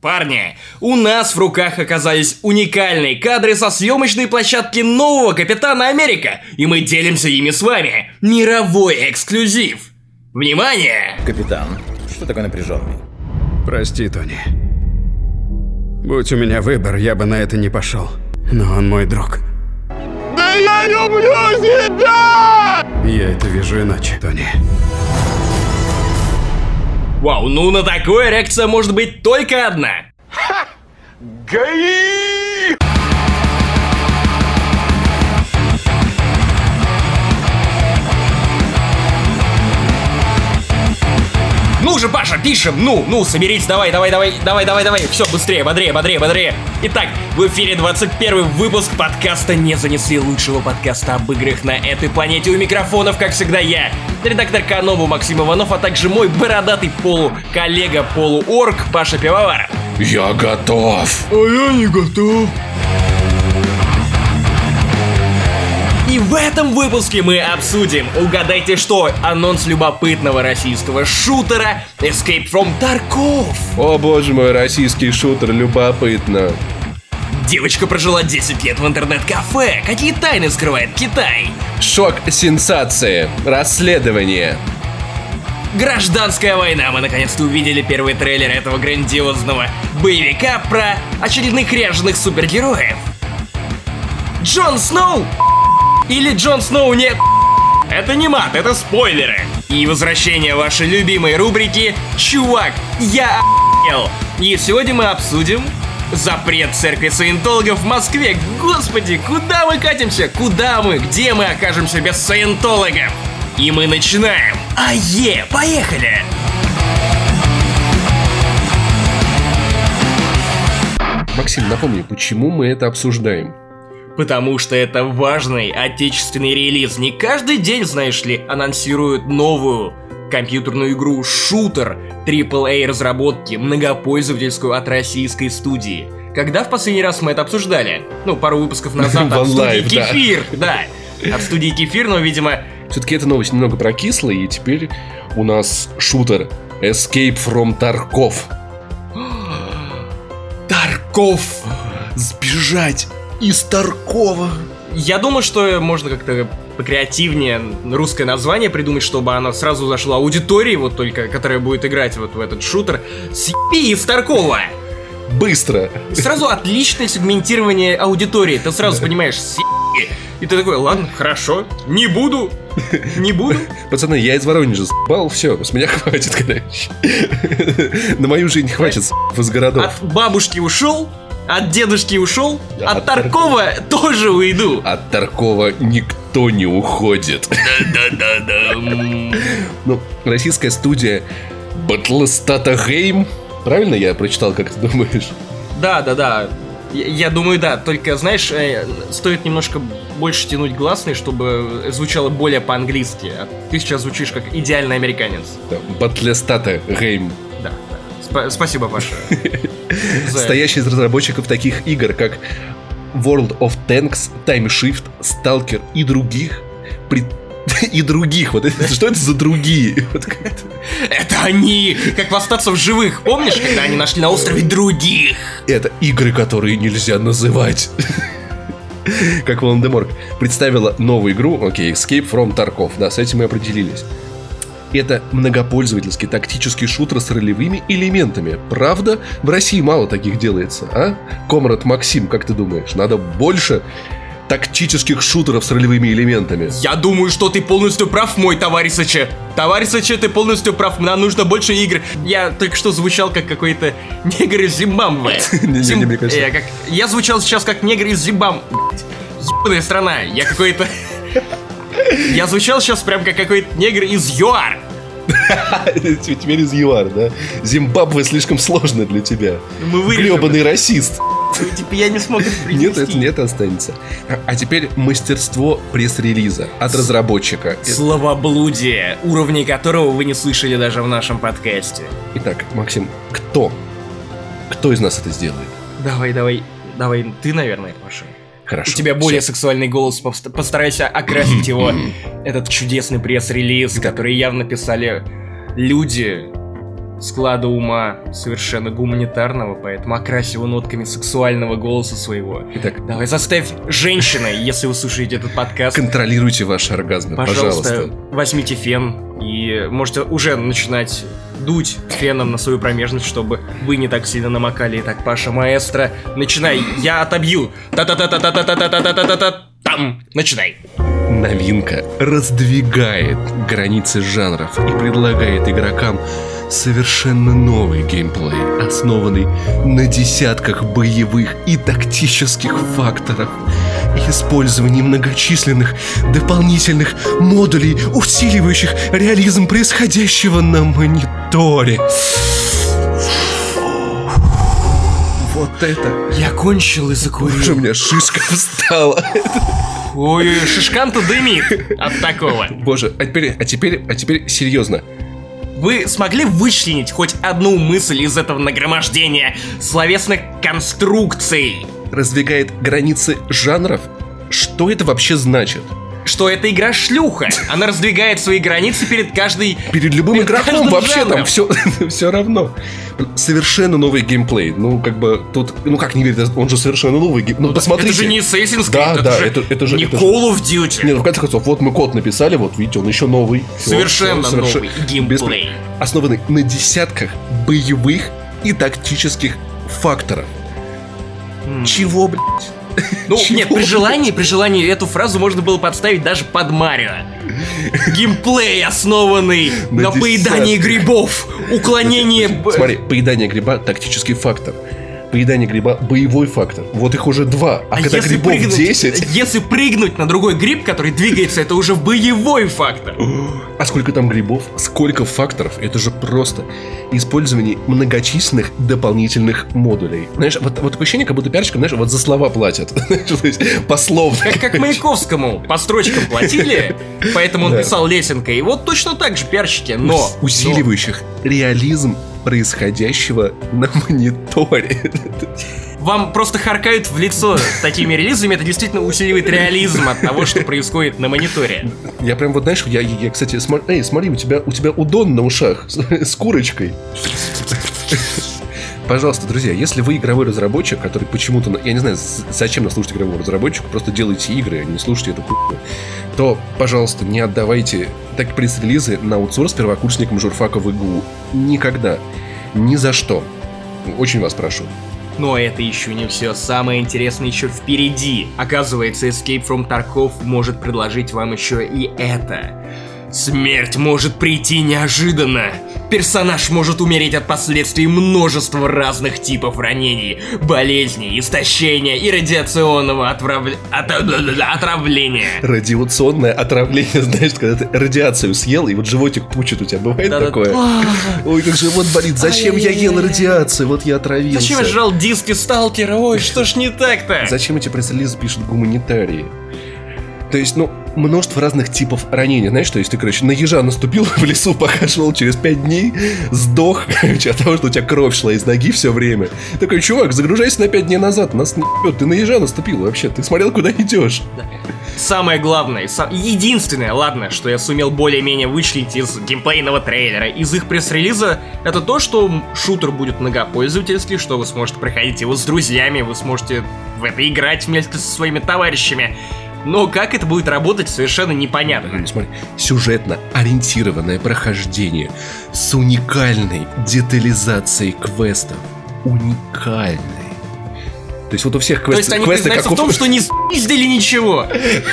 Парни, у нас в руках оказались уникальные кадры со съемочной площадки нового Капитана Америка, и мы делимся ими с вами. Мировой эксклюзив. Внимание! Капитан, что такой напряженный? Прости, Тони. Будь у меня выбор, я бы на это не пошел. Но он мой друг. Да я люблю тебя! Я это вижу иначе, Тони. Вау, ну на такое реакция может быть только одна. Гаи! Ну же, Паша, пишем! Ну, ну, соберись, давай, давай, давай, давай, давай, давай. Все, быстрее, бодрее, бодрее, бодрее. Итак, в эфире 21 выпуск подкаста «Не занесли лучшего подкаста об играх на этой планете». У микрофонов, как всегда, я, редактор Канобу Максим Иванов, а также мой бородатый полу-коллега полу-орк Паша Пивоваров. Я готов. А я не готов. И в этом выпуске мы обсудим, угадайте что, анонс любопытного российского шутера Escape from Tarkov. О боже мой, российский шутер, любопытно. Девочка прожила 10 лет в интернет-кафе. Какие тайны скрывает Китай? Шок сенсации. Расследование. Гражданская война. Мы наконец-то увидели первый трейлер этого грандиозного боевика про очередных ряженых супергероев. Джон Сноу или Джон Сноу не это не мат, это спойлеры. И возвращение вашей любимой рубрики «Чувак, я охуел». И сегодня мы обсудим запрет церкви саентологов в Москве. Господи, куда мы катимся? Куда мы? Где мы окажемся без саентологов? И мы начинаем. Ае, поехали! Максим, напомни, почему мы это обсуждаем? Потому что это важный отечественный релиз. Не каждый день, знаешь ли, анонсируют новую компьютерную игру шутер AAA разработки, многопользовательскую от российской студии. Когда в последний раз мы это обсуждали? Ну, пару выпусков назад от студии. Кефир, да. От студии Кефир, но, видимо, Все-таки эта новость немного прокисла, и теперь у нас шутер Escape from Tarkov. Тарков! Сбежать из Таркова! Я думаю, что можно как-то покреативнее русское название придумать, чтобы оно сразу зашло аудитории, вот только, которая будет играть вот в этот шутер. Съеби из Таркова! Быстро! Сразу отличное сегментирование аудитории. Ты сразу понимаешь, съеби. И ты такой, ладно, хорошо, не буду, не буду. Пацаны, я из Воронежа с***бал, все, с меня хватит, короче. На мою жизнь хватит с***ов из городов. От бабушки ушел, от дедушки ушел, от от Таркова тоже уйду. От Таркова никто не уходит. Да-да-да. м. Ну, российская студия Battlestate Game. Правильно я прочитал, как ты думаешь? Да, да, да. Я, я думаю, да. Только, знаешь, э, стоит немножко больше тянуть гласный, чтобы звучало более по-английски. А ты сейчас звучишь как идеальный американец. Battlestate Game. Да, да. Спа- спасибо, Паша. Стоящий из разработчиков таких игр, как World of Tanks, Time Shift, Stalker и других. При- И других. Вот это, что это за другие? Вот. Это они! Как в остаться в живых. Помнишь, когда они нашли на острове других? Это игры, которые нельзя называть. Как Волан-де-Морг представила новую игру, окей, Escape from Tarkov, да, с этим мы определились. Это многопользовательский тактический шутер с ролевыми элементами. Правда, в России мало таких делается, а? Комрад Максим, как ты думаешь, надо больше тактических шутеров с ролевыми элементами? Я думаю, что ты полностью прав, мой товарищаче. Товарищаче, ты полностью прав. Нам нужно больше игр. Я только что звучал как какой-то негр из Зимбабве. Как... я звучал сейчас как негр из Зимбабве. Ебаная страна. Я какой-то... Я звучал сейчас прям как какой-то негр из ЮАР. Теперь из ЮАР, да? Зимбабве слишком сложно для тебя. Мы вырежем. Гребаный расист. Типа я не смог это Нет, это нет, останется. А, теперь мастерство пресс-релиза от разработчика. Словоблудие, уровней которого вы не слышали даже в нашем подкасте. Итак, Максим, кто? Кто из нас это сделает? Давай, давай, давай, ты, наверное, Паша. Хорошо. У тебя более всё. сексуальный голос, пост- постарайся окрасить его, этот чудесный пресс-релиз, который явно писали люди, склада ума совершенно гуманитарного, поэтому окрась его нотками сексуального голоса своего. Итак, Давай заставь женщина, если вы слушаете этот подкаст, контролируйте ваши оргазмы, пожалуйста, пожалуйста. возьмите фен и можете уже начинать дуть феном на свою промежность, чтобы вы не так сильно намокали. Итак, Паша, маэстро, начинай, я отобью. Та-та-та-та-та-та-та-та-та-та-та. Там, начинай. Новинка раздвигает границы жанров и предлагает игрокам совершенно новый геймплей, основанный на десятках боевых и тактических факторов и использовании многочисленных дополнительных модулей, усиливающих реализм происходящего на мониторе. Вот это... Я кончил и Уже у закурил. меня шишка встала. Ой, шишкан-то дымит от такого. Боже, а теперь, а теперь, а теперь серьезно. Вы смогли вычленить хоть одну мысль из этого нагромождения словесных конструкций? Раздвигает границы жанров? Что это вообще значит? Что эта игра шлюха. Она раздвигает свои границы перед каждой... Перед любым Перед игроком вообще жанром. там все, все равно. Совершенно новый геймплей. Ну, как бы тут, ну как не верить, он же совершенно новый геймплей. Ну, посмотрите. Это же не Assassin's Creed, Да, это, да, же это- это же- не это Call of Duty. Не, ну в конце концов, вот мы код написали, вот видите, он еще новый. Всё, Совершенно всё, совершенно- новый геймплей. Без- Основанный на десятках боевых и тактических факторов. М. Чего, блядь? Ну, нет, при желании, при желании эту фразу можно было подставить даже под Марио. Геймплей, основанный На на поедании грибов, уклонение... Смотри, поедание гриба тактический фактор. Поедание гриба боевой фактор. Вот их уже два. А, А когда грибов прыгнуть, 10, если прыгнуть на другой гриб, который двигается, это уже боевой фактор. а сколько там грибов, сколько факторов, это же просто использование многочисленных дополнительных модулей. Знаешь, вот, вот такое ощущение, как будто пиарщикам, знаешь, вот за слова платят. Пословно. Как, как Маяковскому по строчкам платили, поэтому он Да. писал лесенкой. И вот точно так же пиарщики, но... Ус- усиливающих реализм происходящего на мониторе. Вам просто харкают в лицо такими релизами, это действительно усиливает реализм от того, что происходит на мониторе. Я прям вот, знаешь, я, я кстати, смо- эй, смотри, у тебя, у тебя удон на ушах с, с курочкой. Пожалуйста, друзья, если вы игровой разработчик, который почему-то, я не знаю, зачем нас слушать игровому разработчику, просто делайте игры, а не слушайте эту хуйню, то, пожалуйста, не отдавайте так пресс-релизы на аутсорс первокурсникам журфака в ИГУ. Никогда. Ни за что. Очень вас прошу. Но это еще не все. Самое интересное еще впереди. Оказывается, Escape from Tarkov может предложить вам еще и это. Смерть может прийти неожиданно. Персонаж может умереть от последствий множества разных типов ранений, болезней, истощения и радиационного отравля- от- отравления. Радиационное отравление, знаешь, когда ты радиацию съел, и вот животик пучит у тебя, бывает Да-да. такое? А, Ой, как живот болит, зачем я ел радиацию, вот я отравился. Зачем я жрал диски Сталкера? Ой, что ж не так-то? Зачем эти пресс-релизы пишут гуманитарии? То есть, ну, множество разных типов ранений. Знаешь, что есть ты, короче, на ежа наступил в лесу, пока шел через пять дней, сдох, короче, от того, что у тебя кровь шла из ноги все время. Такой, чувак, загружайся на пять дней назад, нас не ты на ежа наступил вообще, ты смотрел, куда идешь. Самое главное, са- единственное, ладно, что я сумел более-менее вычленить из геймплейного трейлера, из их пресс-релиза, это то, что шутер будет многопользовательский, что вы сможете проходить его с друзьями, вы сможете в это играть вместе со своими товарищами. Но как это будет работать, совершенно непонятно. Ну, Смотри, сюжетно ориентированное прохождение с уникальной детализацией квестов. Уникальной. То есть вот у всех То есть квесты, они квесты признаются как в том, что не спиздили ничего.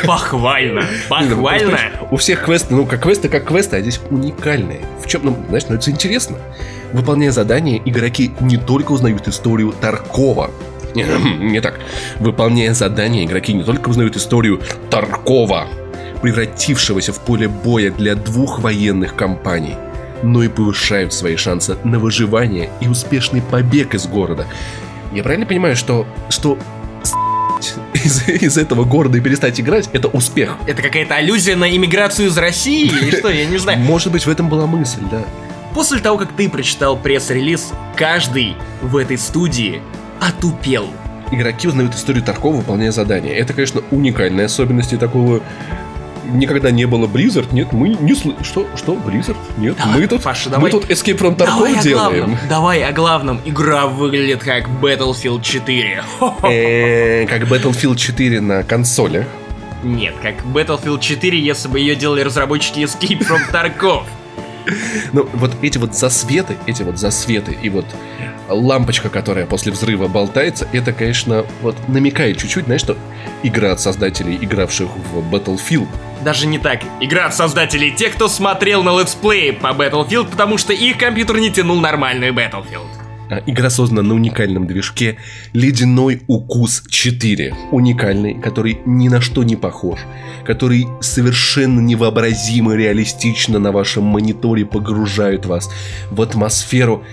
Похвально, ну, похвально. У всех квесты, ну, как квесты, как квесты, а здесь уникальные. В чем, ну, знаешь, ну, это интересно. Выполняя задания, игроки не только узнают историю Таркова. Не, не так. Выполняя задания, игроки не только узнают историю Таркова, превратившегося в поле боя для двух военных компаний, но и повышают свои шансы на выживание и успешный побег из города. Я правильно понимаю, что, что из, из этого города и перестать играть, это успех. Это какая-то аллюзия на иммиграцию из России или что, я не знаю. Может быть, в этом была мысль, да. После того, как ты прочитал пресс-релиз, каждый в этой студии отупел. Игроки узнают историю Таркова, выполняя задания. Это, конечно, уникальная особенность такого никогда не было Blizzard, нет, мы не слышим. Что? Что? Blizzard? Нет, Давай, мы тут, Паша, мы давай. тут Escape from Давай Tarkov о делаем. главном. Давай о главном. Игра выглядит как Battlefield 4. Хо-хо. Э, Как Battlefield 4 на консолях. Нет, как Battlefield 4, если бы ее делали разработчики Escape from Tarkov. Ну, вот эти вот засветы, эти вот засветы и вот лампочка, которая после взрыва болтается, это, конечно, вот намекает чуть-чуть, знаешь, что игра от создателей, игравших в Battlefield, Даже не так. Игра от создателей тех, кто смотрел на летсплеи по Battlefield, потому что их компьютер не тянул нормальную Battlefield. А, Игра создана на уникальном движке «Ледяной укус 4». Уникальный, который ни на что не похож, который совершенно невообразимо реалистично на вашем мониторе погружает вас в атмосферу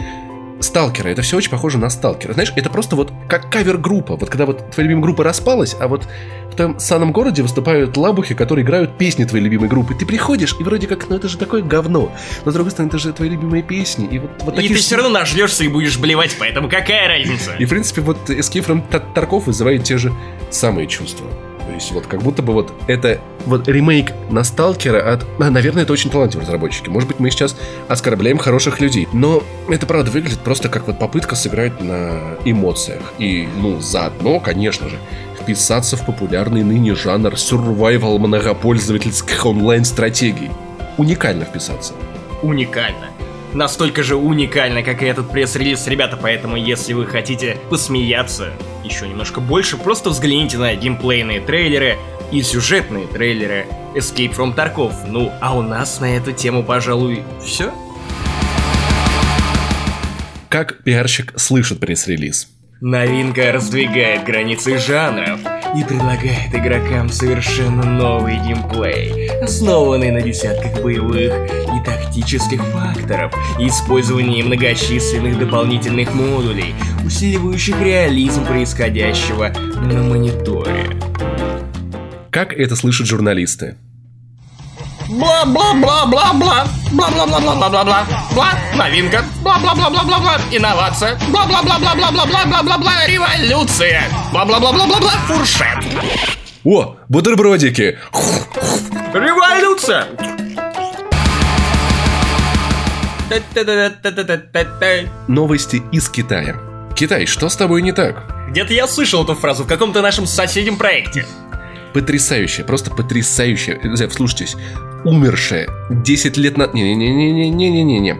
Сталкера. Это все очень похоже на Сталкера. Знаешь, это просто вот как кавер-группа. Вот когда вот твоя любимая группа распалась, а вот в том самом городе выступают лабухи, которые играют песни твоей любимой группы. Ты приходишь, и вроде как, ну это же такое говно. Но с другой стороны, это же твои любимые песни. И вот, вот И такие ты ж- все равно нажлешься и будешь блевать, поэтому какая разница? и, в принципе, вот Escape from Tar- Tarkov вызывает те же самые чувства. То есть, вот как будто бы вот это вот ремейк на Сталкера от... а, Наверное, это очень талантливые разработчики. Может быть, мы сейчас оскорбляем хороших людей. Но это, правда, выглядит просто как вот попытка сыграть на эмоциях. И, ну, заодно, конечно же, вписаться в популярный ныне жанр survival многопользовательских онлайн-стратегий. Уникально вписаться. Уникально. Настолько же уникально, как и этот пресс-релиз, ребята, поэтому если вы хотите посмеяться еще немножко больше, просто взгляните на геймплейные трейлеры и сюжетные трейлеры Escape from Tarkov. Ну, а у нас на эту тему, пожалуй, все. Как пиарщик слышит пресс-релиз? Новинка раздвигает границы жанров и предлагает игрокам совершенно новый геймплей, основанный на десятках боевых и тактических факторов и использовании многочисленных дополнительных модулей, усиливающих реализм происходящего на мониторе. Как это слышат журналисты? Бла-бла-бла-бла-бла, бла-бла-бла-бла-бла-бла-бла, бла, новинка, бла-бла-бла-бла-бла-бла, инновация, бла-бла-бла-бла-бла-бла-бла-бла, революция, бла-бла-бла-бла-бла, фуршет. О, бутербродики! Революция! Новости из Китая. Китай, что с тобой не так? Где-то я слышал эту фразу в каком-то нашем соседнем проекте. Потрясающая, просто потрясающая. Знаю, Вслушайтесь. Умершая 10 лет на... Не-не-не-не-не-не-не-не.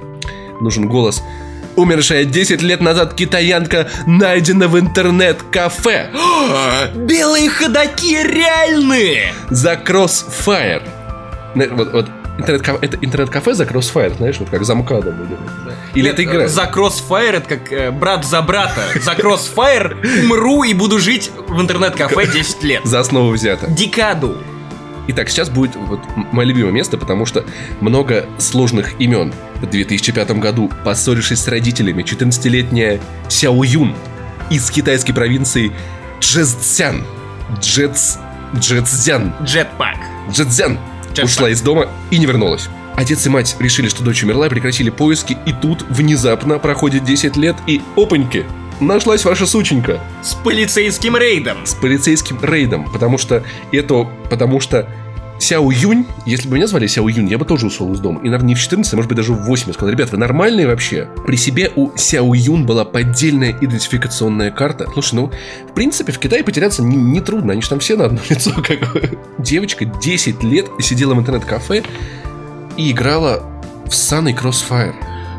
Нужен голос. Умершая 10 лет назад китаянка найдена в интернет-кафе Белые ходаки реальные! за Crossfire. Вот, вот интернет-кафе, это интернет-кафе за Crossfire, знаешь, вот как за МКАДом. или- Или это игра? За Crossfire это как э, брат за брата. За Crossfire умру и буду жить в интернет-кафе 10 лет. За основу взято. Декаду. Итак, сейчас будет вот мое любимое место, потому что много сложных имен. В 2005 году, поссорившись с родителями, 14-летняя Сяо Юн из китайской провинции Джэцзян, Джэц... Джэцзян, Джетпак. Джэцзян Ушла из дома и не вернулась. Отец и мать решили, что дочь умерла, прекратили поиски, и тут внезапно проходит 10 лет, и опаньки, нашлась ваша сученька С полицейским рейдом. с полицейским рейдом, потому что это, потому что Сяо Юнь, если бы меня звали Сяо Юнь, я бы тоже ушел из дома. И, наверное, не в 14, а может быть даже в 8. Я сказал, ребят, вы нормальные вообще? При себе у Сяо Юн была поддельная идентификационная карта. Слушай, ну, в принципе, в Китае потеряться не, не трудно. Они же там все на одно лицо. Как бы. Девочка 10 лет сидела в интернет-кафе и играла в Sun Crossfire.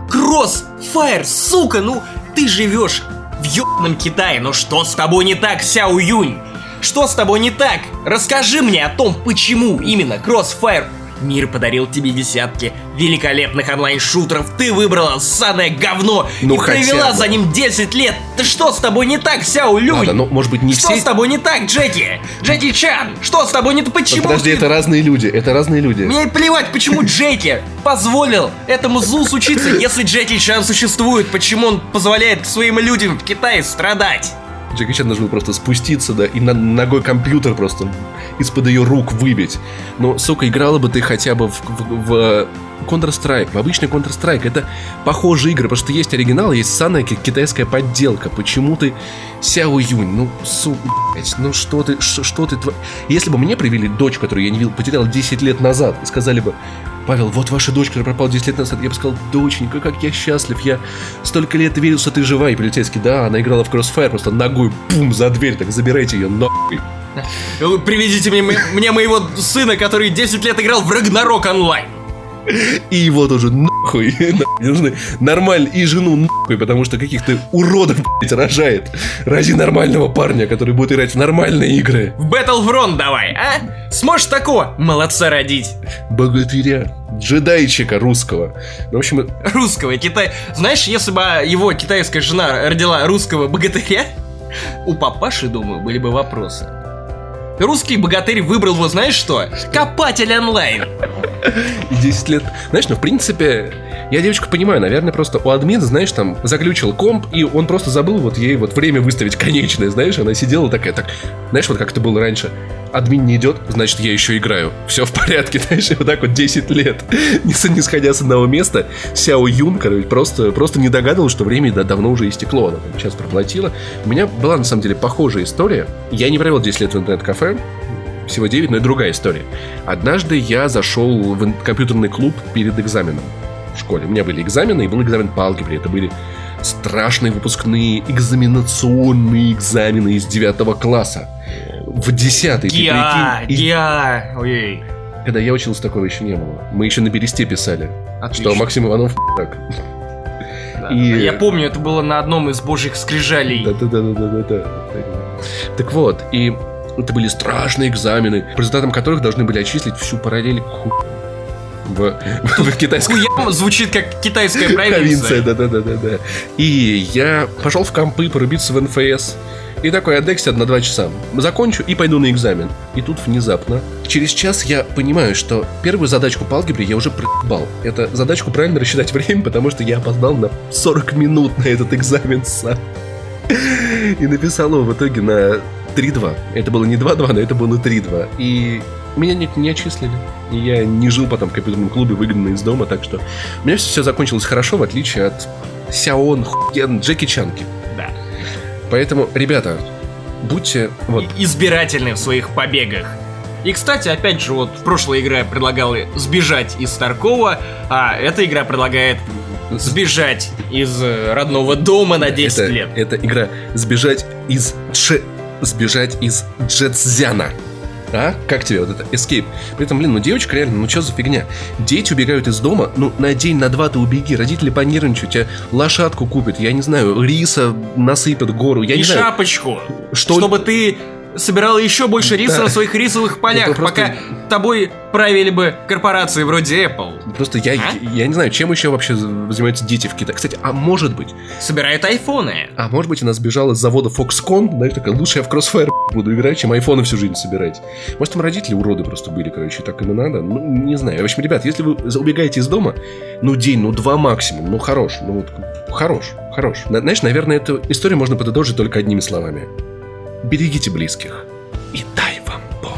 Кроссфайр, сука, ну ты живешь в ёбаном Китае, но что с тобой не так, Сяо Юнь? Что с тобой не так? Расскажи мне о том, почему именно Crossfire Мир подарил тебе десятки великолепных онлайн-шутеров. Ты выбрала ссаное говно Ну, и провела бы. за ним 10 лет. Да что с тобой не так, Сяо Люнь? Ладно, ну, может быть, не что все... с тобой не так, Джеки? Джеки Чан, что с тобой не так? Почему Подожди, ты- это разные люди, это разные люди. мне плевать, почему Джеки позволил этому злу случиться, если Джеки Чан существует, почему он позволяет своим людям в Китае страдать? Джеки Чан должен был просто спуститься, да, и на, ногой компьютер просто из-под ее рук выбить. Но, сука, играла бы ты хотя бы в, в, в Counter-Strike, в обычный Counter-Strike. Это похожие игры, потому что есть оригинал, есть санная китайская подделка. Почему ты Сяо Юнь? Ну, сука, ну что ты, что, ты... Если бы мне привели дочь, которую я не видел, потерял 10 лет назад, и сказали бы, Павел, вот ваша которая пропала 10 лет назад. Я бы сказал, доченька, как я счастлив. Я столько лет верил, что ты жива. И полицейский, да, она играла в Crossfire, просто ногой, бум, за дверь, так забирайте ее нахуй. Приведите мне, мне моего сына, который 10 лет играл в Рагнарок онлайн. И его тоже нахуй. Нахуй нужны нормально. И жену нахуй, потому что каких-то уродов, блядь, рожает. Ради нормального парня, который будет играть в нормальные игры. В Battlefront давай, а? Сможешь такого молодца родить? Богатыря. Джедайчика русского. Ну, в общем, Русского, Китай... Знаешь, если бы его китайская жена родила русского богатыря, у папаши, думаю, были бы вопросы. Русский богатырь выбрал его, знаешь что? Копатель онлайн. и 10 лет. Знаешь, ну, в принципе, я девочку понимаю, наверное, просто у админа, знаешь, там, заглючил комп, и он просто забыл вот ей вот время выставить конечное, знаешь, она сидела такая, так, знаешь, вот как это было раньше, админ не идет, значит, я еще играю, все в порядке, знаешь, вот так вот 10 лет, не, не сходя с одного места, Сяо Юн, короче, просто, просто не догадывался, что время да, давно уже истекло, она там сейчас проплатила. У меня была, на самом деле, похожая история, я не провел 10 лет в интернет-кафе, всего 9, но и другая история. Однажды я зашел в компьютерный клуб перед экзаменом в школе. У меня были экзамены, и был экзамен по алгебре. Это были страшные выпускные экзаменационные экзамены из 9 класса. В 10 ты Гиа, и гиа. Ой, когда я учился, такого еще не было. Мы еще на бересте писали, отлично. что Максим Иванов так. Да. и- Я помню, это было на одном из божьих скрижалей. Да-да-да-да-да-да. Так вот, и это были страшные экзамены, по результатам которых должны были отчислить всю параллель ху... в, в китайском Хуям звучит как китайская провинция. провинция. Да-да-да-да-да. И я пошел в компы порубиться в НФС. И такой, отдексся на два часа. Закончу и пойду на экзамен. И тут внезапно, через час я понимаю, что первую задачку по алгебре я уже проебал. Это задачку правильно рассчитать время, потому что я опоздал на 40 минут на этот экзамен сам. И написал его в итоге на 3-2. Это было не 2-2, но это было 3-2. И меня не, не отчислили. И я не жил потом в компьютерном клубе, выгнанный из дома, так что у меня все закончилось хорошо, в отличие от Сяон, Хуен, Джеки Чанки. Да. Поэтому, ребята, будьте вот избирательны в своих побегах. И, кстати, опять же, вот прошлая игра предлагала сбежать из Таркова, а эта игра предлагает сбежать из э, родного дома на 10 это, лет. это игра сбежать из. Сбежать из Джетсзяна. А? Как тебе вот это? Escape. При этом, блин, ну девочка реально, ну что за фигня? Дети убегают из дома, ну на день, на два ты убеги, родители понервничают, тебе лошадку купят, я не знаю, риса насыпят гору, я и не знаю. шапочку, Что- чтобы ты собирал еще больше риса Да. на своих рисовых полях, Это просто- пока тобой правили бы корпорации вроде Apple. Просто я, А? я не знаю, чем еще вообще занимаются дети в Китае. Кстати, а может быть, Собирают айфоны. а может быть она сбежала с завода Foxconn, знаешь, такая, лучше я в Crossfire буду играть, чем айфоны всю жизнь собирать. Может, там родители уроды просто были, короче, так им и надо. Ну, не знаю. В общем, ребят, если вы убегаете из дома, ну, день, ну, два максимум, ну, хорош, ну, вот, хорош, хорош. На- знаешь, наверное, эту историю можно подытожить только одними словами. Берегите близких. И дай вам Бог.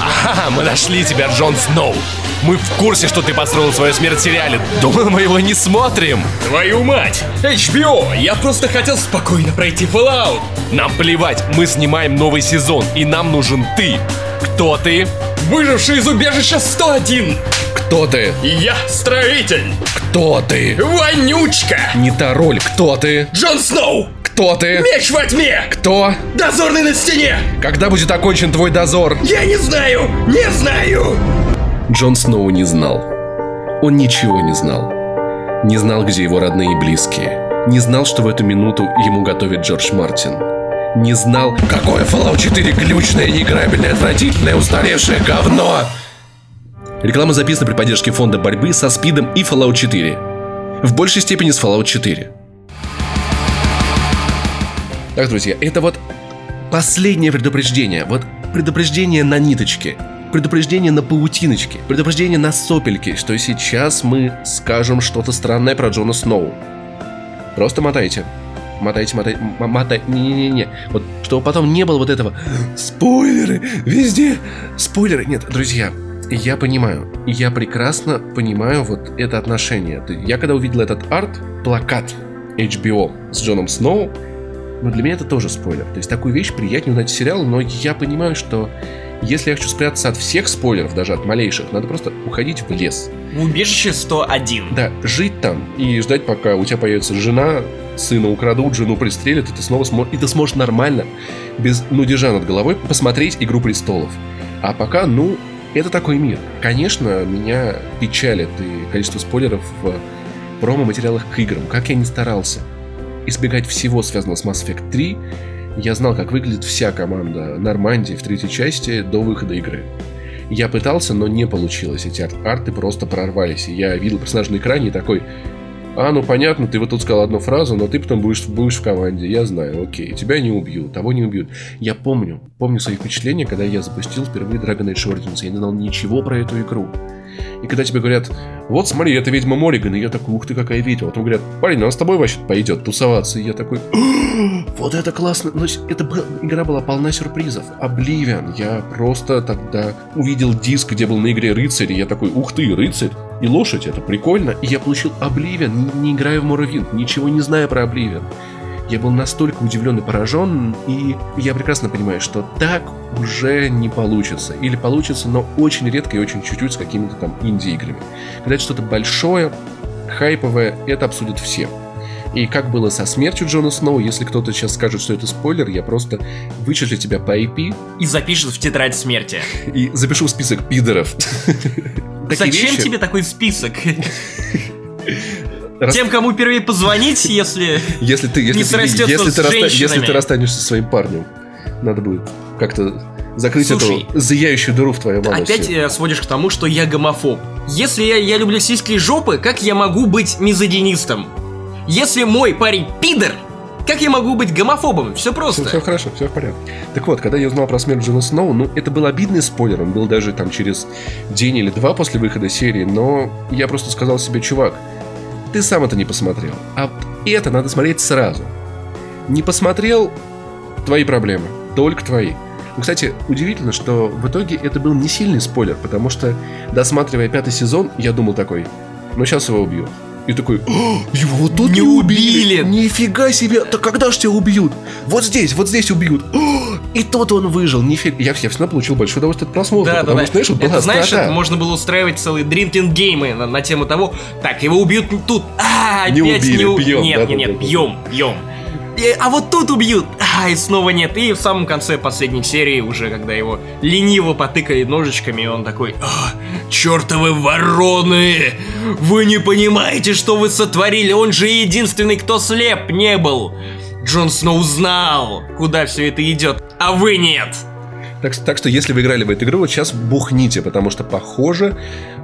Ха-ха, мы нашли тебя, Джон Сноу. Мы в курсе, что ты построил свою смерть в сериале. Думаю, мы его не смотрим. Твою мать! HBO! Я просто хотел спокойно пройти Fallout! Нам плевать, мы снимаем новый сезон, и нам нужен ты. Кто ты? Выживший из убежища 101! Кто ты? Я строитель! Кто ты? Вонючка! Не та роль. Кто ты? Джон Сноу! Кто ты? Меч во тьме! Кто? Дозорный на стене! Когда будет окончен твой дозор? Я не знаю! Не знаю! Джон Сноу не знал. Он ничего не знал. Не знал, где его родные и близкие. Не знал, что в эту минуту ему готовит Джордж Мартин. Не знал, какое Fallout 4 глючное, неиграбельное, отвратительное, устаревшее говно. Реклама записана при поддержке фонда борьбы со СПИДом и Fallout 4. В большей степени с Fallout 4. Так, друзья, это вот последнее предупреждение. Вот предупреждение на ниточке, предупреждение на паутиночке, предупреждение на сопельке, что сейчас мы скажем что-то странное про Джона Сноу. Просто мотайте. Мотайте, мотайте, м- мотай. Не-не-не. Вот чтобы потом не было вот этого. Спойлеры! Везде! Спойлеры! Нет, друзья, я понимаю. Я прекрасно понимаю вот это отношение. Я когда увидел этот арт, плакат HBO с Джоном Сноу, ну для меня это тоже спойлер. То есть такую вещь приятнее узнать сериал, но я понимаю, что если я хочу спрятаться от всех спойлеров, даже от малейших, надо просто уходить в лес. В убежище 101. Да, жить там и ждать, пока у тебя появится жена, сына украдут, жену пристрелят, и ты снова сможешь, и ты сможешь нормально, без нудежа над головой, посмотреть «Игру престолов». А пока, ну, это такой мир. Конечно, меня печалит и количество спойлеров в промо-материалах к играм. Как я не старался избегать всего, связанного с Mass Effect 3, я знал, как выглядит вся команда Нормандии в третьей части до выхода игры. Я пытался, но не получилось. Эти ар- арты просто прорвались. И я видел персонажа на экране и такой... А, ну понятно, ты вот тут сказал одну фразу, но ты потом будешь, будешь в команде. Я знаю, окей. Тебя не убьют, того не убьют. Я помню, помню свои впечатления, когда я запустил впервые Dragon Age Origins. Я не знал ничего про эту игру. И когда тебе говорят, вот смотри, это ведьма Морриган, и я такой, ух ты, какая ведьма. Потом говорят, парень, она с тобой вообще пойдет тусоваться. И я такой, вот это классно. Но это была- игра была полна сюрпризов. Обливиан. Я просто тогда увидел диск, где был на игре рыцарь, и я такой, ух ты, рыцарь. И лошадь, это прикольно. И я получил Обливиан, не, играя в Моровинт, ничего не зная про Обливиан. Я был настолько удивлен и поражен, и я прекрасно понимаю, что так уже не получится. Или получится, но очень редко и очень чуть-чуть с какими-то там инди-играми. Когда это что-то большое, хайповое, это обсудят все. И как было со смертью Джона Сноу, если кто-то сейчас скажет, что это спойлер, я просто вычислю тебя по IP И запишет в тетрадь смерти. и запишу в список пидоров. Зачем тебе такой список? Тем, кому впервые позвонить, если... Если ты, если, не ты, если, ты, раста- если ты расстанешься со своим парнем, надо будет как-то закрыть Слушай, эту зияющую дыру в твоем анусе. Опять э, сводишь к тому, что я гомофоб. Если я, я люблю сиськи и жопы, как я могу быть мизогинистом? Если мой парень пидор, как я могу быть гомофобом? Все просто. Все, хорошо, все в порядке. Так вот, когда я узнал про смерть Джона Сноу, ну, это был обидный спойлер, он был даже там через день или два после выхода серии, но я просто сказал себе, чувак, ты сам это не посмотрел, а это надо смотреть сразу. Не посмотрел, твои проблемы, только твои. Ну, кстати, удивительно, что в итоге это был не сильный спойлер, потому что, досматривая пятый сезон, я думал такой, ну сейчас его убьют. И такой, «О, его тут Не не убили! убили!» Нифига себе! Да когда ж тебя убьют? Вот здесь, вот здесь убьют! О, и тут он выжил! Нифига! Я, я всегда получил большое удовольствие от просмотра, Да, потому да. что, знаешь, вот это, была знаешь, это можно было устраивать целые дринкинг геймы на, на тему того, так, его убьют тут, а, Не убили, не у- Нет, да, нет, да, нет, да, пьем, пьем. И- А вот тут убьют, а, и снова нет. И в самом конце последней серии, уже когда его лениво потыкали ножичками, он такой, а, чертовы вороны! Вы не понимаете, что вы сотворили, он же единственный, кто слеп не был. Джон Сноу знал, куда все это идет, а вы нет. Так, так что, если вы играли в эту игру, вот сейчас бухните, потому что, похоже,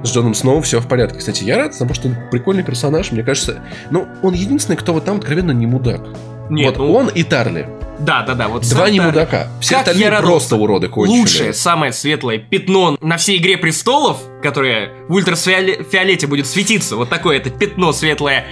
с Джоном Сноу все в порядке. Кстати, я рад, потому что он прикольный персонаж, мне кажется. Ну, он единственный, кто вот там откровенно не мудак. Нет, вот ну- он и Тарли. Да, да, да, вот Два не мудака. Все Как остальные я радовался. просто уроды конченые. Лучшее, самое светлое пятно на всей игре престолов, которое в ультрафиолете будет светиться, вот такое это пятно светлое.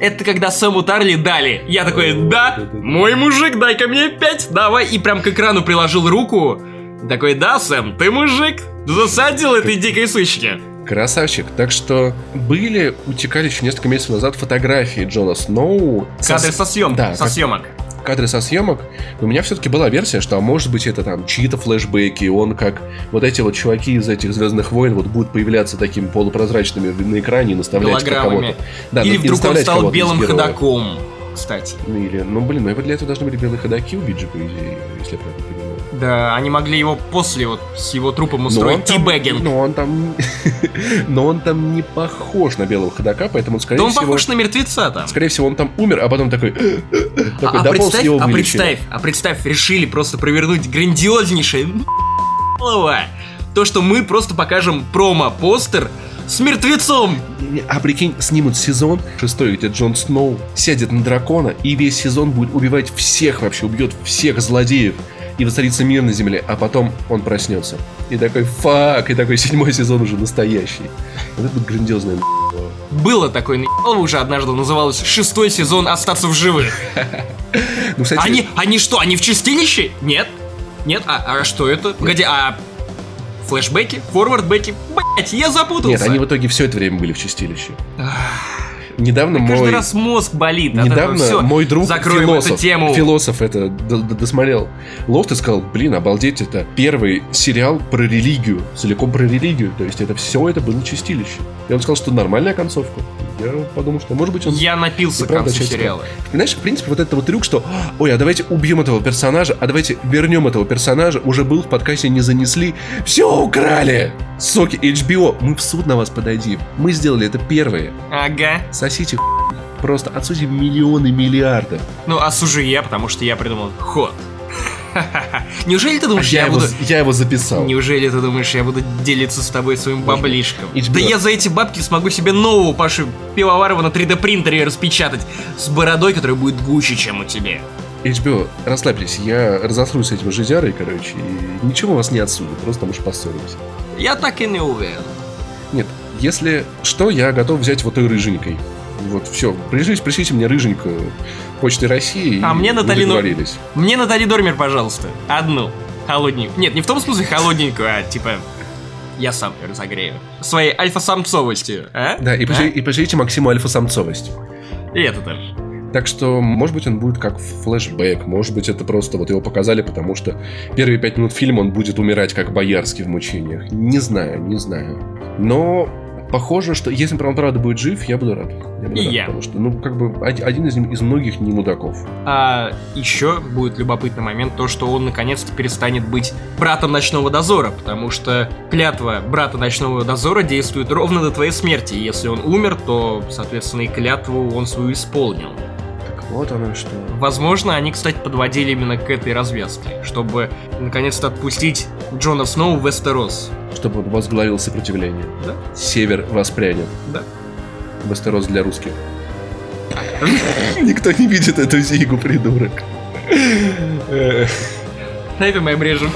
Это когда Сэму Тарли дали. Я такой, да, мой мужик, дай-ка мне пять, давай. И прям к экрану приложил руку. Такой, да, Сэм, ты мужик, засадил этой дикой сучки. Красавчик. Так что были, утекали еще несколько месяцев назад фотографии Джона Сноу. Кадры со съемок, Да, со как- съемок. кадры со съемок, у меня все-таки была версия, что, а может быть, это там чьи-то флешбеки, он как вот эти вот чуваки из этих Звездных войн вот будут появляться такими полупрозрачными на экране и наставлять кому-то. Да, Или вдруг он стал кого-то белым ходаком, кстати. Ну, или, ну, блин, ну, для этого должны были белые ходаки убить же, по идее, если я правильно понимаю. Да, они могли его после вот с его трупом устроить тибэггинг. Но он там... Но он там не похож на белого ходака, поэтому, скорее Да он всего... похож на мертвеца там. Скорее всего, он там умер, а потом такой... такой А, а дополз, представь, его а представь, а представь, решили просто провернуть грандиознейшее то, что мы просто покажем промо-постер с мертвецом. А прикинь, снимут сезон шестой, где Джон Сноу сядет на дракона и весь сезон будет убивать всех вообще, убьет всех злодеев и воцарится мир на земле, а потом он проснется. И такой, фак, и такой седьмой сезон уже настоящий. Вот это будет грандиозное Было такое наебалово уже однажды, называлось «Шестой сезон остаться в живых». Ну, кстати, Они, они что, они в чистилище? Нет? Нет? А, а что это? Погоди, а флешбеки? Форвардбеки? Блять, я запутался. Нет, они в итоге все это время были в чистилище. Недавно Каждый мой... раз мозг болит. от этого. Недавно Всё, мой друг закроем философ, эту тему. философ это досмотрел Лофт и сказал, блин, обалдеть, это первый сериал про религию, целиком про религию, то есть это все это было чистилище. И он сказал, что нормальная концовка. Я подумал, что может быть он... Я напился и правда концу сериала. Знаешь, в принципе, вот этот вот трюк, что ой, а давайте убьем этого персонажа, а давайте вернем этого персонажа, уже был в подкасте, не занесли. Все украли! Соки HBO, мы в суд на вас подадим. Мы сделали это первые. Ага. Сосите хуй. Просто отсудим миллионы, миллиарды. Ну, осужу я, потому что я придумал ход. Неужели ты думаешь, я, я его, буду... я его записал. Неужели ты думаешь, я буду делиться с тобой своим баблишком? HBO. Да я за эти бабки смогу себе нового Паши Пивоварова на 3D принтере распечатать с бородой, которая будет гуще, чем у тебя. HBO, расслабьтесь, я разосрусь с этим жидярой, короче, и ничего вас не отсудят, просто там уж поссоримся. Я так и не уверен. Нет, если что, я готов взять вот той рыженькой. Вот, все, пришлите, пришлите мне рыженькую Почты России, А и мне Натали договорились. Мне Натали Дормер, пожалуйста. Одну. Холодненькую. Нет, не в том смысле холодненькую, а типа... Я сам её разогрею. Своей альфа-самцовостью, а? Да, и, А? и пошлите Максиму альфа-самцовость. И это тоже. Так что, может быть, он будет как флешбэк, может быть, это просто вот его показали, потому что первые пять минут фильма он будет умирать как Боярский в мучениях. Не знаю, не знаю. Но похоже, что если он правда будет жив, я буду рад. Я буду И рад, я. Потому что, ну, как бы, од- один из, из многих не мудаков. А еще будет любопытный момент то, что он наконец-то перестанет быть братом ночного дозора, потому что клятва брата ночного дозора действует ровно до твоей смерти. Если он умер, то, соответственно, и клятву он свою исполнил. Вот оно что. Возможно, они, кстати, подводили именно к этой развязке, чтобы наконец-то отпустить Джона Сноу в Вестерос. Чтобы он возглавил сопротивление. Да? Север воспрянет. Да. Вестерос для русских. Никто не видит эту зигу, придурок. На этом мы обрежем.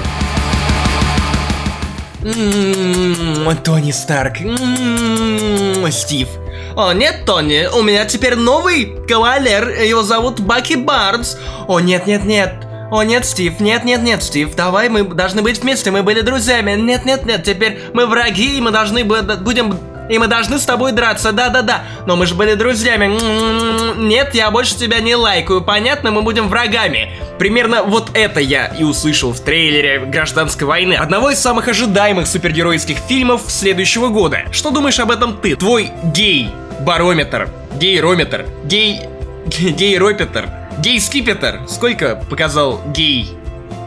М-м-м, Тони Старк. М-м-м, Стив. О, нет, Тони, у меня теперь новый кавалер, его зовут Баки Барнс. О, нет, нет, нет. О, нет, Стив, нет, нет, нет, Стив, давай, мы должны быть вместе, мы были друзьями. Нет, нет, нет, теперь мы враги, и мы должны бу- будем... И мы должны с тобой драться, да-да-да. Но мы же были друзьями. Нет, я больше тебя не лайкаю, понятно? Мы будем врагами. Примерно вот это я и услышал в трейлере «Гражданской войны», одного из самых ожидаемых супергеройских фильмов следующего года. Что думаешь об этом ты? Твой гей-барометр, гей-рометр, гей... гей-ропетер, гей-скипетр. Сколько показал гей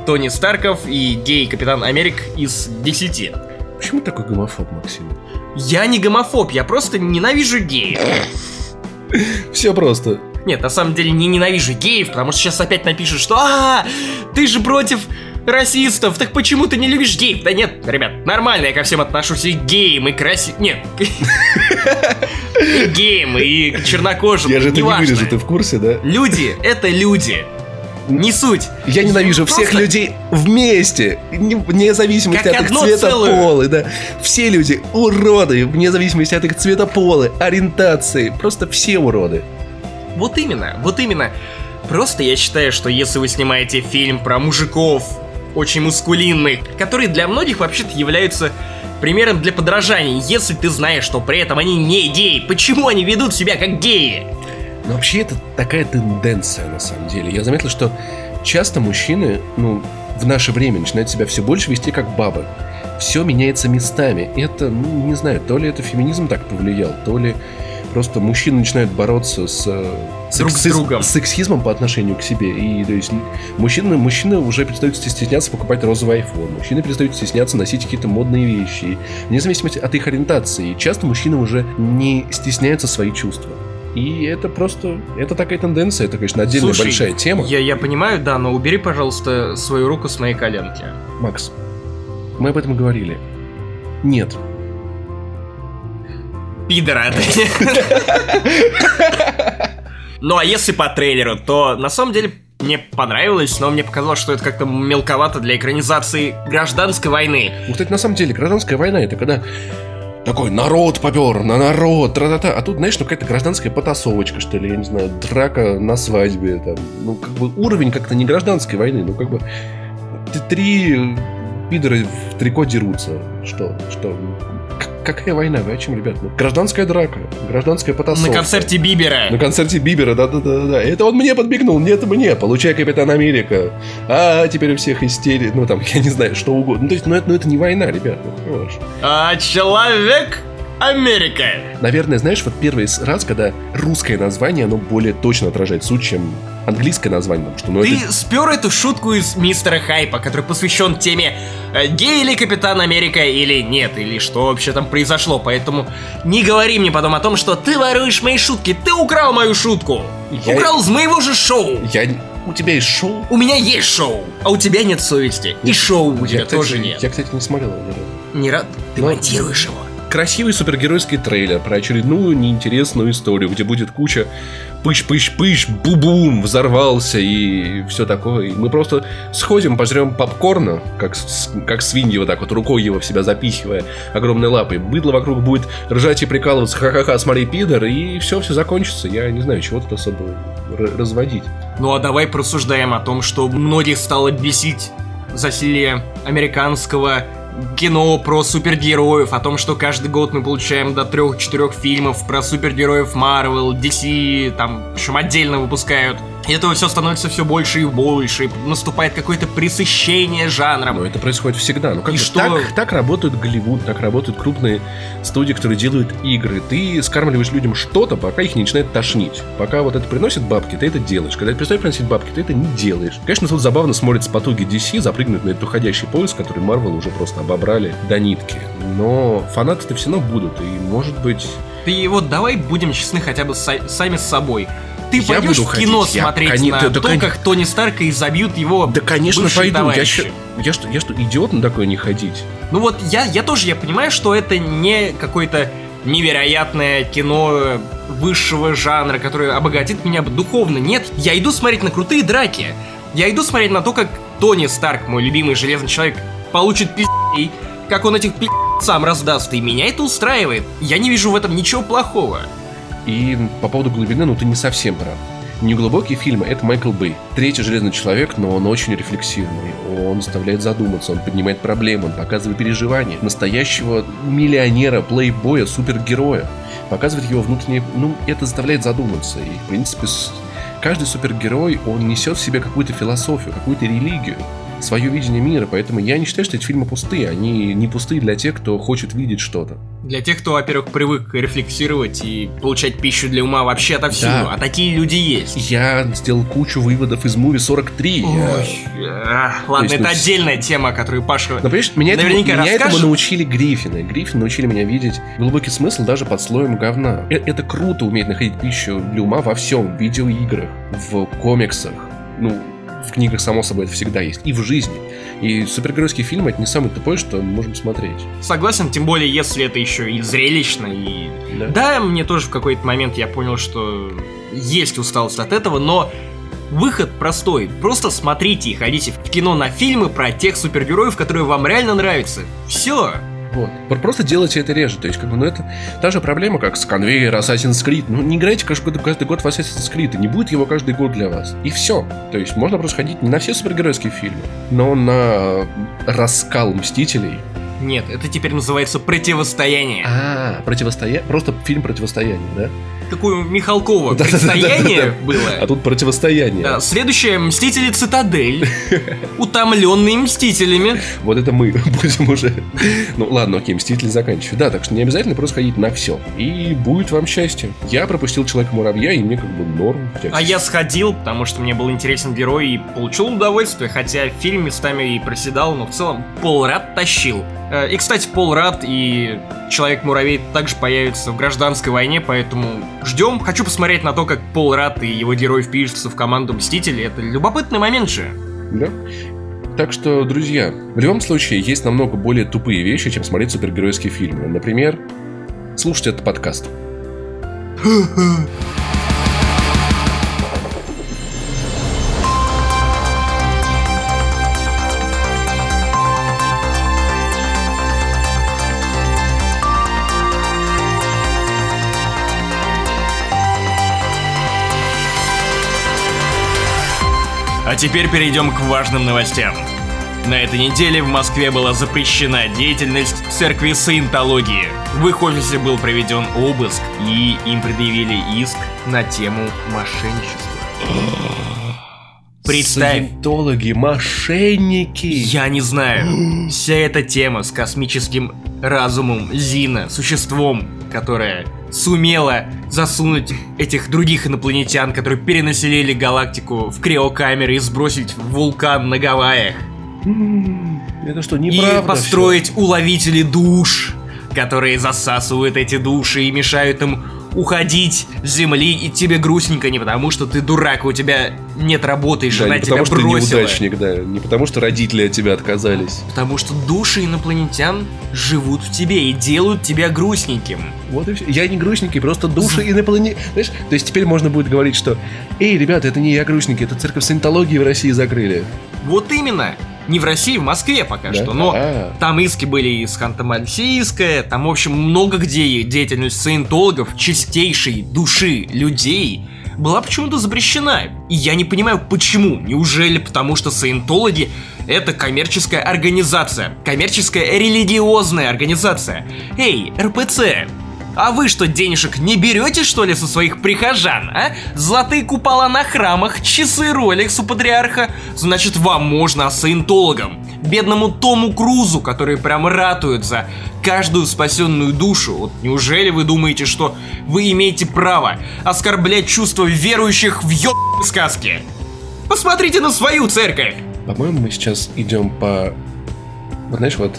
Тони Старков и гей-капитан Америк из 10? Почему такой гомофоб, Максим? Я не гомофоб, я просто ненавижу геев. Все просто. Нет, на самом деле не ненавижу геев, потому что сейчас опять напишут, что а, ты же против расистов, так почему ты не любишь геев? Да нет, ребят, нормально я ко всем отношусь и к геям, и к раси... Нет. И к геям, и к чернокожим, Я же это не вырежу, ты в курсе, да? Люди — это люди. Не суть. Я ненавижу всех Просто- людей вместе, не- вне зависимости Как от их цвета целое. пола, да. Все люди уроды, вне зависимости от их цвета пола, ориентации, просто все уроды. Вот именно, вот именно. Просто я считаю, что если вы снимаете фильм про мужиков, очень мускулинных, которые для многих вообще-то являются примером для подражания, если ты знаешь, что при этом они не геи, почему они ведут себя как геи? Но вообще это такая тенденция, на самом деле. Я заметил, что часто мужчины, ну, в наше время начинают себя все больше вести как бабы. Все меняется местами. Это, ну, не знаю, то ли это феминизм так повлиял, то ли просто мужчины начинают бороться с, э, Друг с сексиз- другом. сексизмом по отношению к себе. И то есть мужчины, мужчины уже перестают стесняться покупать розовый iPhone. Мужчины перестают стесняться носить какие-то модные вещи. Вне зависимости от их ориентации. Часто мужчины уже не стесняются свои чувства. И это просто, это такая тенденция, это, конечно, отдельная Слушай, большая тема. Я, я понимаю, да, но убери, пожалуйста, свою руку с моей коленки. Макс, мы об этом говорили. Нет. Пидора ты. Ну а если по трейлеру, то на самом деле мне понравилось, но мне показалось, что это как-то мелковато для экранизации гражданской войны. Ну, кстати, на самом деле, гражданская война это когда такой народ попер, на народ, тра-та-та. А тут, знаешь, ну какая-то гражданская потасовочка, что ли, я не знаю, драка на свадьбе, там. Ну, как бы уровень как-то не гражданской войны, ну, как бы три пидоры в трико дерутся. Что? Что? Какая война? Вы о чем, ребят? Ну, гражданская драка, гражданская потасовка. На концерте Бибера. На концерте Бибера, да-да-да-да. Это он мне подбегнул, нет мне. Получай, Капитан Америка. А, теперь у всех истерия. Ну, там, я не знаю, что угодно. Ну, то есть, ну, это, ну, это не война, ребят. Ну, хорош. А человек Америка. Наверное, знаешь, вот первый раз, когда русское название, оно более точно отражает суть, чем английское название. Потому что, ну, Ты это... спер эту шутку из мистера Хайпа, который посвящен теме э, гей или Капитан Америка или нет, или что вообще там произошло. Поэтому не говори мне потом о том, что ты воруешь мои шутки, ты украл мою шутку. Я- Украл из моего же шоу. Я... У тебя есть шоу? У меня есть шоу, а у тебя нет совести. И шоу у тебя я, кстати, тоже нет. Я, кстати, не смотрел его. Не рад? Ты Ну, монтируешь его. Красивый супергеройский трейлер про очередную неинтересную историю, где будет куча пыш-пыш-пыш, бу-бум, взорвался и все такое. И мы просто сходим, пожрем попкорна, как, как свиньи вот так вот, рукой его в себя запихивая огромной лапой. Быдло вокруг будет ржать и прикалываться, ха-ха-ха, смотри, пидор, и все, все закончится. Я не знаю, чего тут особо разводить. Ну а давай просуждаем о том, что многих стало бесить засилие американского кино про супергероев, о том, что каждый год мы получаем до трех-четырех фильмов про супергероев Marvel, DC, там, причем отдельно выпускают. И этого все становится все больше и больше, и наступает какое-то пресыщение жанром. Но это происходит всегда. Ну как И что? Так, так работают Голливуд, так работают крупные студии, которые делают игры. Ты скармливаешь людям что-то, пока их не начинает тошнить. Пока вот это приносит бабки, ты это делаешь. Когда это перестает приносить бабки, ты это не делаешь. Конечно, тут забавно смотрится потуги DC запрыгнуть на этот уходящий поезд, который Marvel уже просто обобрали до нитки. Но фанаты-то все равно будут. И, может быть, Ты вот давай будем честны хотя бы са- сами с собой. Ты Я пойдешь буду в кино ходить, я- смотреть кони- на да- да то, кони- как Тони Старка изобьют его да, конечно, пойду. Я, товарищи. я что, я что, идиот на такое не ходить? Ну вот я, я тоже, я понимаю, что это не какое-то невероятное кино высшего жанра, которое обогатит меня духовно. Нет, я иду смотреть на крутые драки. Я иду смотреть на то, как Тони Старк, мой любимый железный человек, получит пиздей, как он этих пиздей сам раздаст, и меня это устраивает. Я не вижу в этом ничего плохого. И по поводу глубины, ну ты не совсем прав. Неглубокие фильмы — это Майкл Бэй. Третий «Железный человек», но он очень рефлексивный. Он заставляет задуматься, он поднимает проблемы, он показывает переживания настоящего миллионера, плейбоя, супергероя. Показывает его внутреннее... Ну, это заставляет задуматься. И, в принципе, каждый супергерой, он несет в себе какую-то философию, какую-то религию свое видение мира, поэтому я не считаю, что эти фильмы пустые. Они не пустые для тех, кто хочет видеть что-то. Для тех, кто, во-первых, привык рефлексировать и получать пищу для ума вообще отовсюду, Да. а такие люди есть. Я сделал кучу выводов из муви 43. Я- Ой, а, ладно, есть, это ну, отдельная тема, которую Паша... Но, понимаешь, меня, этому, Наверняка меня этому научили Гриффины. Гриффины научили меня видеть глубокий смысл даже под слоем говна. Э- Это круто уметь находить пищу для ума во всем. В видеоиграх, в комиксах. Ну, в книгах, само собой, это всегда есть. И в жизни. И супергеройские фильмы — это не самое тупое, что мы можем смотреть. Согласен, тем более, если это еще и зрелищно, и... Да? Да, мне тоже в какой-то момент я понял, что есть усталость от этого, но выход простой. Просто смотрите и ходите в кино на фильмы про тех супергероев, которые вам реально нравятся. Все. Вот. Про- Просто делайте это реже. То есть, как бы, ну, это та же проблема, как с конвейер Assassin's Creed. Ну, не играйте каждый год, каждый год в Assassin's Creed, и не будет его каждый год для вас. И все. То есть, можно просто ходить не на все супергеройские фильмы, но на раскал Мстителей. Нет, это теперь называется противостояние. А, противостояние. Просто фильм противостояние, да? Какое у Михалкова Да-да-да-да-да. противостояние было. А тут противостояние. Да, следующее Мстители Цитадель. Утомленные Мстителями. Вот это мы будем уже. Ну ладно, окей, Мстители заканчиваю. Да, так что не обязательно просто ходить на все. И будет вам счастье. Я пропустил Человека-муравья, и мне как бы норм. А я сходил, потому что мне был интересен герой и получил удовольствие, хотя фильм местами и проседал, но в целом Пол Рад тащил. Э, И, кстати, Пол Рад и Человек-муравей также появятся в гражданской войне, поэтому ждем. Хочу посмотреть на то, как Пол Рад и его герой впишутся в команду Мстителей. Это любопытный момент же. Да? Так что, друзья, в любом случае есть намного более тупые вещи, чем смотреть супергеройские фильмы. Например, слушать этот подкаст. А теперь перейдем к важным новостям. На этой неделе в Москве была запрещена деятельность церкви саентологии. В их офисе был проведен обыск, и им предъявили иск на тему мошенничества. Представь, Саентологи, мошенники. я не знаю, вся эта тема с космическим разумом Зина, существом, которое сумело засунуть этих других инопланетян, которые перенаселили галактику в криокамеры и сбросить в вулкан на Гавайях. Это что, И неправда построить уловители душ, которые засасывают эти души и мешают им уходить с земли, и тебе грустненько не потому, что ты дурак, у тебя нет работы, и всё? Да, жена не тебя потому, что ты неудачник, да. Не потому, что родители от тебя отказались. Потому что души инопланетян живут в тебе и делают тебя грустненьким. Вот и все. Я не грустненький, просто души инопланетян. Знаешь, то есть теперь можно будет говорить, что «Эй, ребята, это не я грустненький, это церковь саентологии в России закрыли». Вот именно. Не в России, в Москве пока Да? что, но А. там иски были из Ханты-Мансийска, там, в общем, много где деятельность саентологов, чистейшей души людей, была почему-то запрещена. И я не понимаю, почему. Неужели потому, что саентологи — это коммерческая организация, коммерческая религиозная организация. Эй, РПЦ, а вы что, денежек не берете, что ли, со своих прихожан, а? Золотые купола на храмах, часы Rolex у патриарха. Значит, вам можно, а саентологам, бедному Тому Крузу, который прям ратует за каждую спасенную душу. Вот неужели вы думаете, что вы имеете право оскорблять чувства верующих в ебаные сказки? Посмотрите на свою церковь! По-моему, мы сейчас идем по... Вот знаешь, вот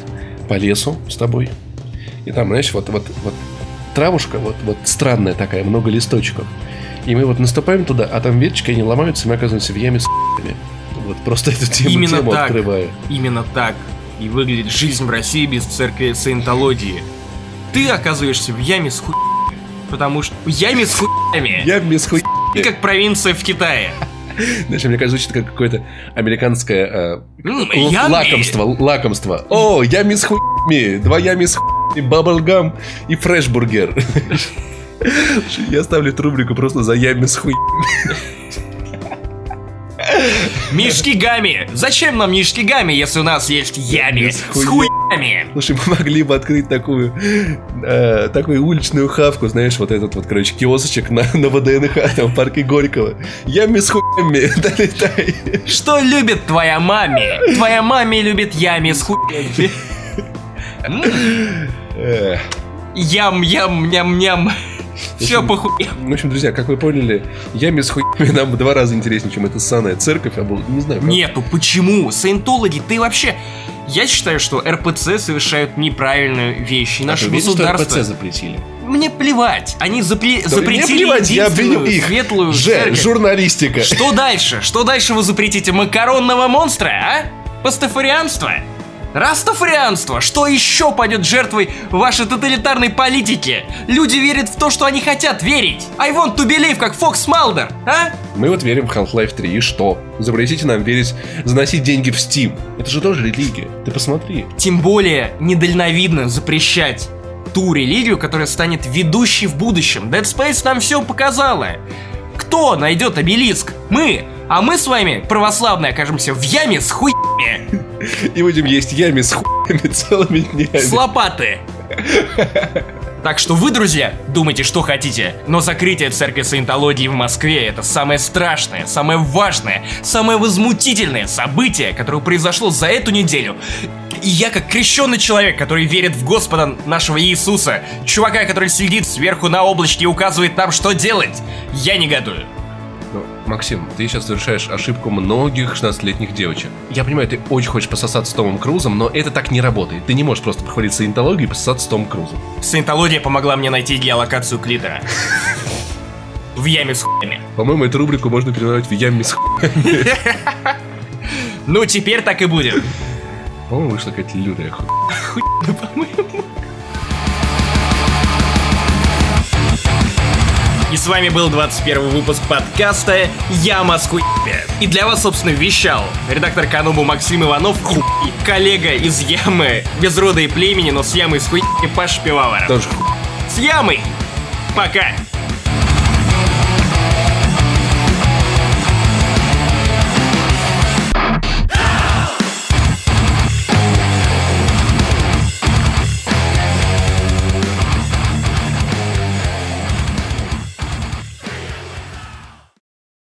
по лесу с тобой. И там, знаешь, вот, вот, вот травушка, вот, вот странная такая, много листочков. И мы вот наступаем туда, а там веточки, они ломаются, и мы оказываемся в яме с. Вот просто эту тему, Именно тему так. открываю. Именно так и выглядит жизнь в России без церкви саентологии. Ты оказываешься в яме с хуями. Потому что в яме с хуями. Яме с хуями. Ты как провинция в Китае. Знаешь, мне кажется, звучит как какое-то американское э, ями. лакомство, лакомство. О, ями с хуями, два ями с хуями, баблгам и фрешбургер. Я ставлю эту рубрику просто за ями с хуями. Мишки Гами! Зачем нам Мишки Гами, если у нас есть ями С с хуя- хуями? Слушай, мы могли бы открыть такую, э, такую уличную хавку, знаешь, вот этот вот, короче, киосочек на, на ВДНХ, там, в парке Горького. Ями с хуями, долетай. Что любит твоя маме? Твоя маме любит ями с хуями. М, Эх. Ям, ям, ням, ням. Все по хуям. В общем, друзья, как вы поняли, ями с хуями нам в два раза интереснее, чем эта саная церковь, а был, не знаю, как- Нету, почему? Саентологи, ты вообще... Я считаю, что РПЦ совершают неправильные вещи. А Наше ты уверен, что государство... РПЦ запретили? Мне плевать. Они запре- Да запретили мне плевать, я обвиню их. светлую Ж, церковь. журналистика. Что дальше? Что дальше вы запретите? Макаронного монстра, а? Пастафарианство? Растафарианство! Что еще пойдет жертвой вашей тоталитарной политики? Люди верят в то, что они хотят верить. I want to believe, как Фокс Малдер, а? Мы вот верим в Half-Life 3, и что? Запретите нам верить, заносить деньги в Steam. Это же тоже религия. Ты посмотри. Тем более недальновидно запрещать ту религию, которая станет ведущей в будущем. Dead Space нам все показала. Кто найдет обелиск? Мы. А мы с вами, православные, окажемся в яме с хуями. И будем есть ями с хуями целыми днями. С лопаты. Так что вы, друзья, думайте, что хотите, но закрытие церкви саентологии в Москве это самое страшное, самое важное, самое возмутительное событие, которое произошло за эту неделю. И я, как крещенный человек, который верит в Господа нашего Иисуса, чувака, который сидит сверху на облачке и указывает нам, что делать, я негодую. Ну, Максим, ты сейчас совершаешь ошибку многих 16-летних девочек. Я понимаю, ты очень хочешь пососаться с Томом Крузом, но это так не работает. Ты не можешь просто проходить саентологию и пососаться с Томом Крузом. Саентология помогла мне найти геолокацию клитора. В яме с хуями. По-моему, эту рубрику можно переводить в яме с хуями. Ну, теперь так и будет. По-моему, вышла какая-то лютая хуй. И с вами был 21 выпуск подкаста «Яма с хуями». И для вас, собственно, вещал редактор Канобу Максим Иванов и коллега из Ямы, без рода и племени, но с Ямой с хуями Паш Пивоваров. Тоже хуй. С Ямой! Пока!